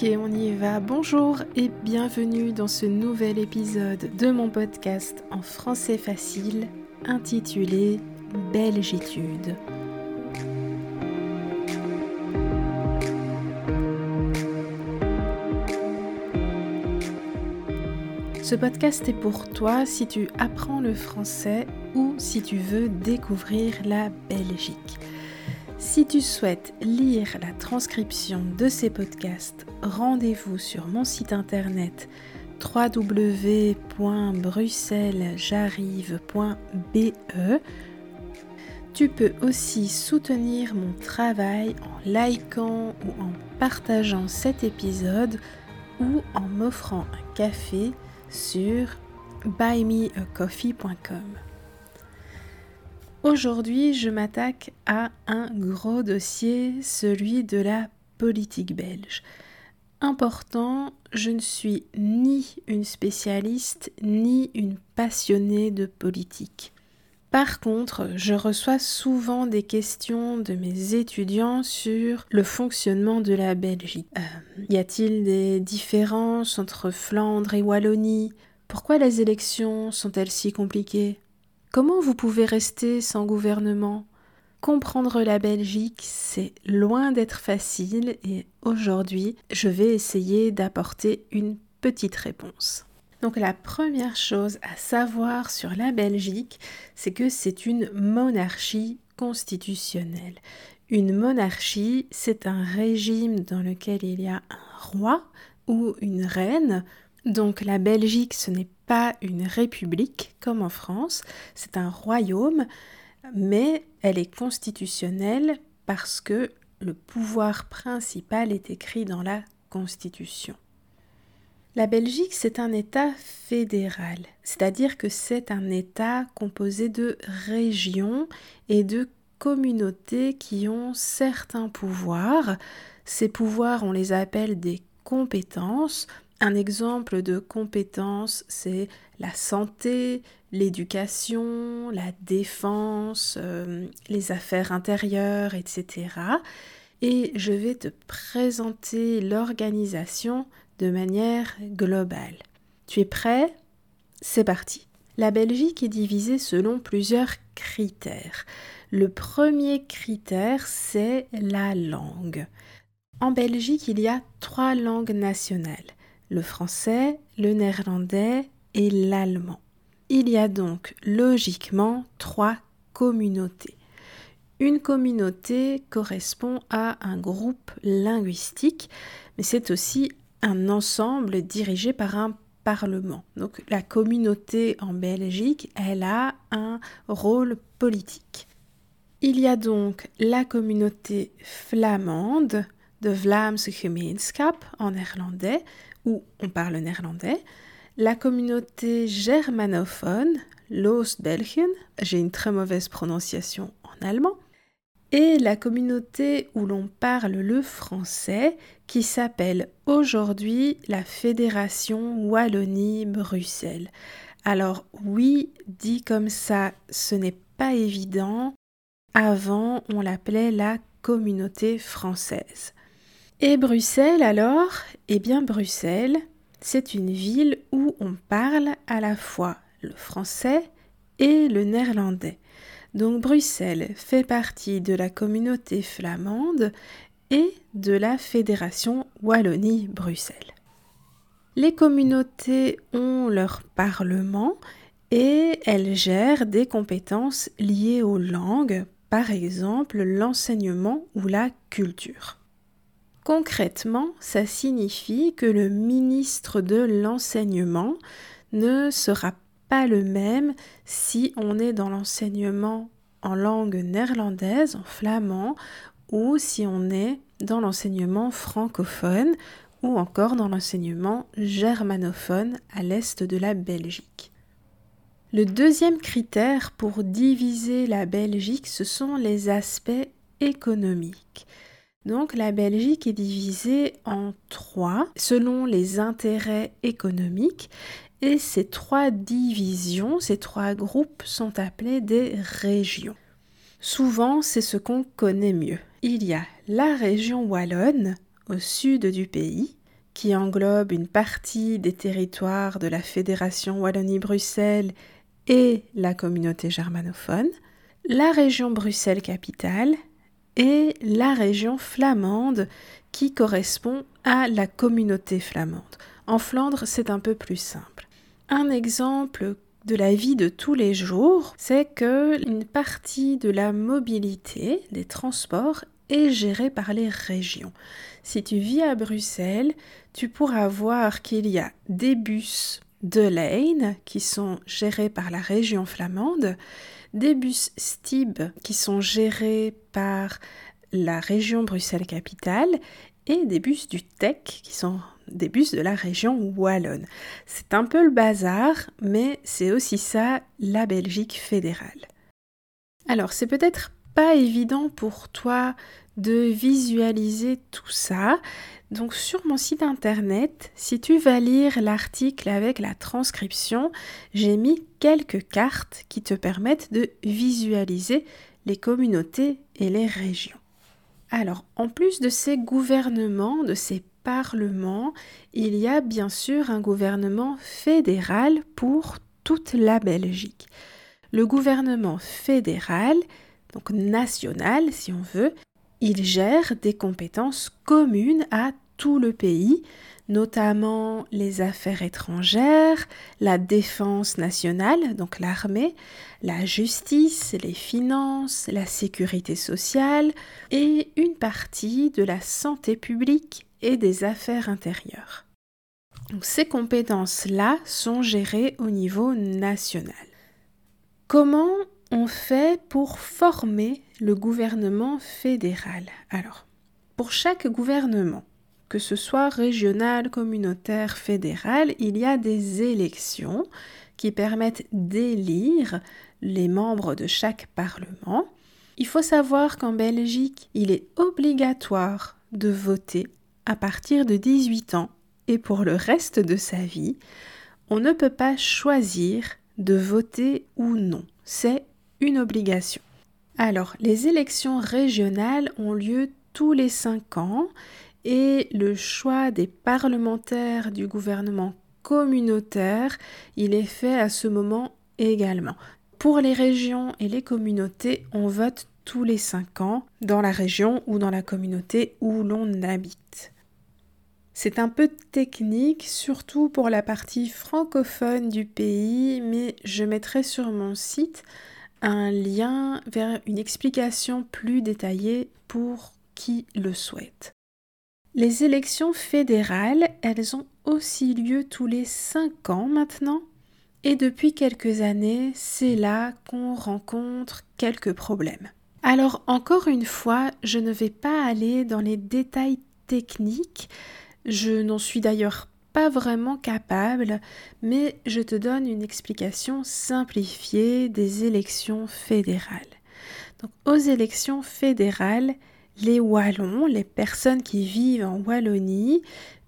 Ok, on y va. Bonjour et bienvenue dans ce nouvel épisode de mon podcast en français facile intitulé Belgitude. Ce podcast est pour toi si tu apprends le français ou si tu veux découvrir la Belgique. Si tu souhaites lire la transcription de ces podcasts, rendez-vous sur mon site internet www.bruxellesj'arrive.be. Tu peux aussi soutenir mon travail en likant ou en partageant cet épisode ou en m'offrant un café sur buymeacoffee.com. Aujourd'hui, je m'attaque à un gros dossier, celui de la politique belge. Important, je ne suis ni une spécialiste ni une passionnée de politique. Par contre, je reçois souvent des questions de mes étudiants sur le fonctionnement de la Belgique. Euh, y a-t-il des différences entre Flandre et Wallonie? Pourquoi les élections sont-elles si compliquées? Comment vous pouvez rester sans gouvernement? Comprendre la Belgique, c'est loin d'être facile et aujourd'hui, je vais essayer d'apporter une petite réponse. Donc la première chose à savoir sur la Belgique, c'est que c'est une monarchie constitutionnelle. Une monarchie, c'est un régime dans lequel il y a un roi ou une reine. Donc la Belgique, ce n'est pas une république comme en France, c'est un royaume, mais elle est constitutionnelle parce que le pouvoir principal est écrit dans la Constitution. La Belgique, c'est un État fédéral, c'est-à-dire que c'est un État composé de régions et de communautés qui ont certains pouvoirs. Ces pouvoirs, on les appelle des compétences. Un exemple de compétences, c'est la santé, l'éducation, la défense, euh, les affaires intérieures, etc. Et je vais te présenter l'organisation de manière globale. Tu es prêt? C'est parti. La Belgique est divisée selon plusieurs critères. Le premier critère, c'est la langue. En Belgique, il y a trois langues nationales, le français, le néerlandais et l'allemand. Il y a donc logiquement trois communautés. Une communauté correspond à un groupe linguistique, mais c'est aussi un ensemble dirigé par un parlement. Donc la communauté en Belgique, elle a un rôle politique. Il y a donc la communauté flamande de Vlaamse Gemeenschap en néerlandais, où on parle néerlandais, la communauté germanophone, l'Oost-Belgien, j'ai une très mauvaise prononciation en allemand, et la communauté où l'on parle le français qui s'appelle aujourd'hui la Fédération Wallonie-Bruxelles. Alors oui, dit comme ça, ce n'est pas évident. Avant, on l'appelait la communauté française. Et Bruxelles alors? Eh bien Bruxelles, c'est une ville où on parle à la fois le français et le néerlandais. Donc Bruxelles fait partie de la communauté flamande et de la Fédération Wallonie-Bruxelles. Les communautés ont leur parlement et elles gèrent des compétences liées aux langues, par exemple l'enseignement ou la culture. Concrètement, ça signifie que le ministre de l'enseignement ne sera pas le même si on est dans l'enseignement en langue néerlandaise, en flamand, ou si on est dans l'enseignement francophone ou encore dans l'enseignement germanophone à l'est de la Belgique. Le deuxième critère pour diviser la Belgique, ce sont les aspects économiques. Donc la Belgique est divisée en trois selon les intérêts économiques et ces trois divisions, ces trois groupes sont appelés des régions. Souvent, c'est ce qu'on connaît mieux. Il y a la région wallonne au sud du pays, qui englobe une partie des territoires de la Fédération Wallonie-Bruxelles et la communauté germanophone, la région Bruxelles-Capitale et la région flamande qui correspond à la communauté flamande. En Flandre, c'est un peu plus simple. Un exemple de la vie de tous les jours, c'est que une partie de la mobilité, des transports, est gérée par les régions. Si tu vis à Bruxelles, tu pourras voir qu'il y a des bus de Lane qui sont gérés par la région flamande, des bus Stib qui sont gérés par la région Bruxelles-Capitale et des bus du TEC qui sont des bus de la région wallonne. C'est un peu le bazar, mais c'est aussi ça la Belgique fédérale. Alors, c'est peut-être pas évident pour toi de visualiser tout ça. Donc sur mon site internet, si tu vas lire l'article avec la transcription, j'ai mis quelques cartes qui te permettent de visualiser les communautés et les régions. Alors, en plus de ces gouvernements, de ces parlements, il y a bien sûr un gouvernement fédéral pour toute la Belgique. Le gouvernement fédéral, donc national si on veut, il gère des compétences communes à tout le pays, notamment les affaires étrangères, la défense nationale, donc l'armée, la justice, les finances, la sécurité sociale et une partie de la santé publique et des affaires intérieures. ces compétences-là sont gérées au niveau national. Comment on fait pour former le gouvernement fédéral Alors, pour chaque gouvernement, que ce soit régional, communautaire, fédéral, il y a des élections qui permettent d'élire les membres de chaque parlement. Il faut savoir qu'en Belgique, il est obligatoire de voter à partir de 18 ans et pour le reste de sa vie. On ne peut pas choisir de voter ou non. C'est une obligation. Alors, les élections régionales ont lieu tous les cinq ans et le choix des parlementaires du gouvernement communautaire, il est fait à ce moment également. Pour les régions et les communautés, on vote tous les cinq ans dans la région ou dans la communauté où l'on habite. C'est un peu technique, surtout pour la partie francophone du pays, mais je mettrai sur mon site un lien vers une explication plus détaillée pour qui le souhaite. Les élections fédérales, elles ont aussi lieu tous les cinq ans maintenant, et depuis quelques années, c'est là qu'on rencontre quelques problèmes. Alors encore une fois, je ne vais pas aller dans les détails techniques, je n'en suis d'ailleurs pas vraiment capable, mais je te donne une explication simplifiée des élections fédérales. Donc, aux élections fédérales, les Wallons, les personnes qui vivent en Wallonie,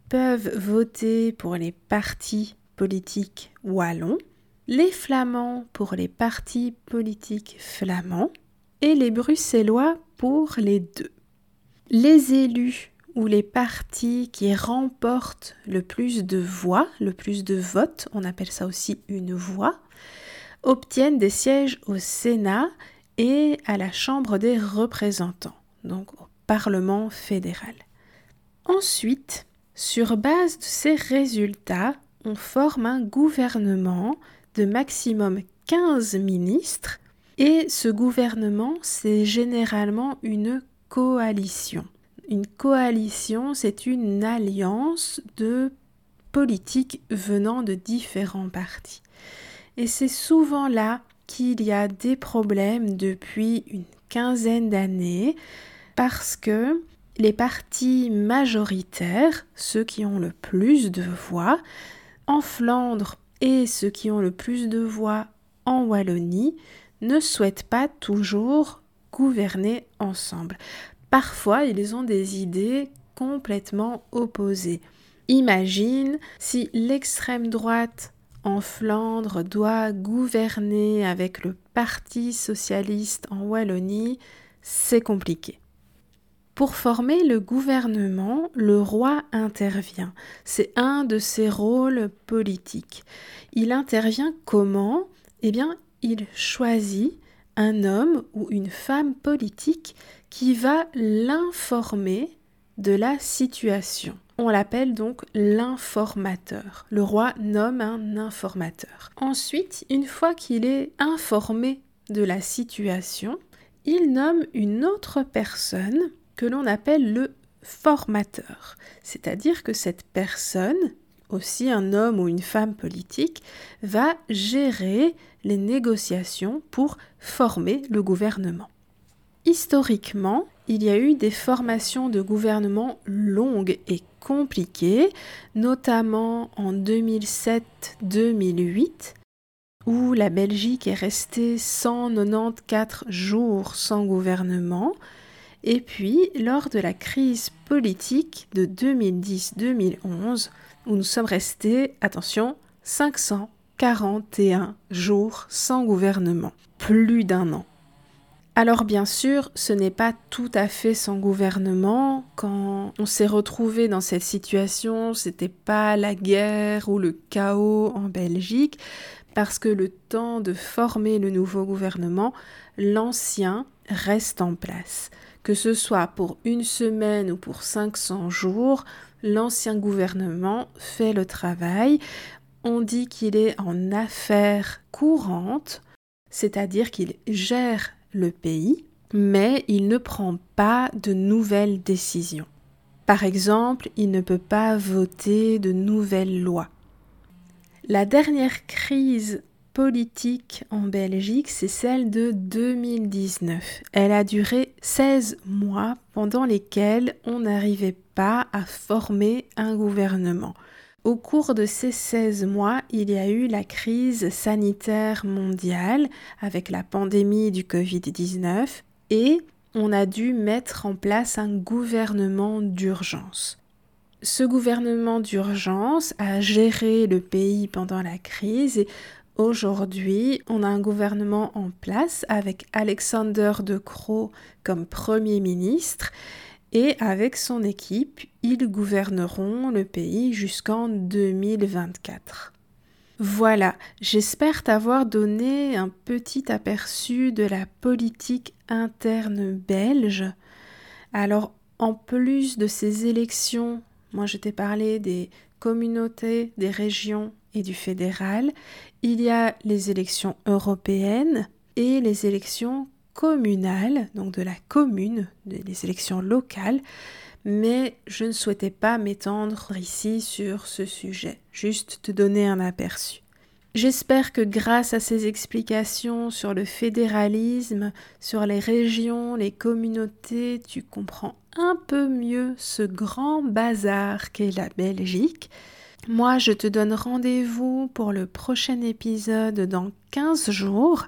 peuvent voter pour les partis politiques wallons, les Flamands pour les partis politiques flamands et les Bruxellois pour les deux. Les élus les partis qui remportent le plus de voix, le plus de votes, on appelle ça aussi une voix, obtiennent des sièges au Sénat et à la Chambre des représentants, donc au Parlement fédéral. Ensuite, sur base de ces résultats, on forme un gouvernement de maximum 15 ministres et ce gouvernement, c'est généralement une coalition. Une coalition, c'est une alliance de politiques venant de différents partis. Et c'est souvent là qu'il y a des problèmes depuis une quinzaine d'années parce que les partis majoritaires, ceux qui ont le plus de voix, en Flandre et ceux qui ont le plus de voix en Wallonie, ne souhaitent pas toujours gouverner ensemble. Parfois, ils ont des idées complètement opposées. Imagine si l'extrême droite en Flandre doit gouverner avec le Parti socialiste en Wallonie, c'est compliqué. Pour former le gouvernement, le roi intervient. C'est un de ses rôles politiques. Il intervient comment? Eh bien, il choisit un homme ou une femme politique qui va l'informer de la situation. On l'appelle donc l'informateur. Le roi nomme un informateur. Ensuite, une fois qu'il est informé de la situation, il nomme une autre personne que l'on appelle le formateur. C'est-à-dire que cette personne, aussi un homme ou une femme politique, va gérer les négociations pour former le gouvernement. Historiquement, il y a eu des formations de gouvernement longues et compliquées, notamment en 2007-2008, où la Belgique est restée 194 jours sans gouvernement, et puis lors de la crise politique de 2010-2011, où nous sommes restés, attention, 541 jours sans gouvernement, plus d'un an. Alors bien sûr, ce n'est pas tout à fait sans gouvernement. Quand on s'est retrouvé dans cette situation, c'était pas la guerre ou le chaos en Belgique, parce que le temps de former le nouveau gouvernement, l'ancien reste en place. Que ce soit pour une semaine ou pour 500 jours, l'ancien gouvernement fait le travail. On dit qu'il est en affaires courantes, c'est-à-dire qu'il gère le pays, mais il ne prend pas de nouvelles décisions. Par exemple, il ne peut pas voter de nouvelles lois. La dernière crise politique en Belgique, c'est celle de 2019. Elle a duré 16 mois pendant lesquels on n'arrivait pas à former un gouvernement. Au cours de ces 16 mois, il y a eu la crise sanitaire mondiale avec la pandémie du Covid-19 et on a dû mettre en place un gouvernement d'urgence. Ce gouvernement d'urgence a géré le pays pendant la crise et aujourd'hui on a un gouvernement en place avec Alexander De Croo comme Premier ministre et avec son équipe, ils gouverneront le pays jusqu'en 2024. Voilà, j'espère t'avoir donné un petit aperçu de la politique interne belge. Alors, en plus de ces élections, moi je t'ai parlé des communautés, des régions et du fédéral, il y a les élections européennes et les élections communale, donc de la commune, des élections locales, mais je ne souhaitais pas m'étendre ici sur ce sujet, juste te donner un aperçu. J'espère que grâce à ces explications sur le fédéralisme, sur les régions, les communautés, tu comprends un peu mieux ce grand bazar qu'est la Belgique. Moi, je te donne rendez-vous pour le prochain épisode dans 15 jours.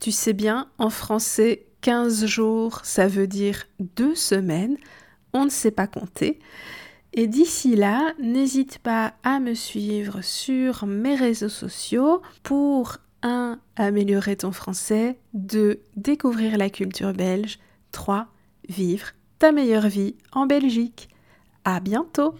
Tu sais bien, en français, 15 jours, ça veut dire deux semaines. On ne sait pas compter. Et d'ici là, n'hésite pas à me suivre sur mes réseaux sociaux pour 1. améliorer ton français, 2. découvrir la culture belge, 3. vivre ta meilleure vie en Belgique. À bientôt!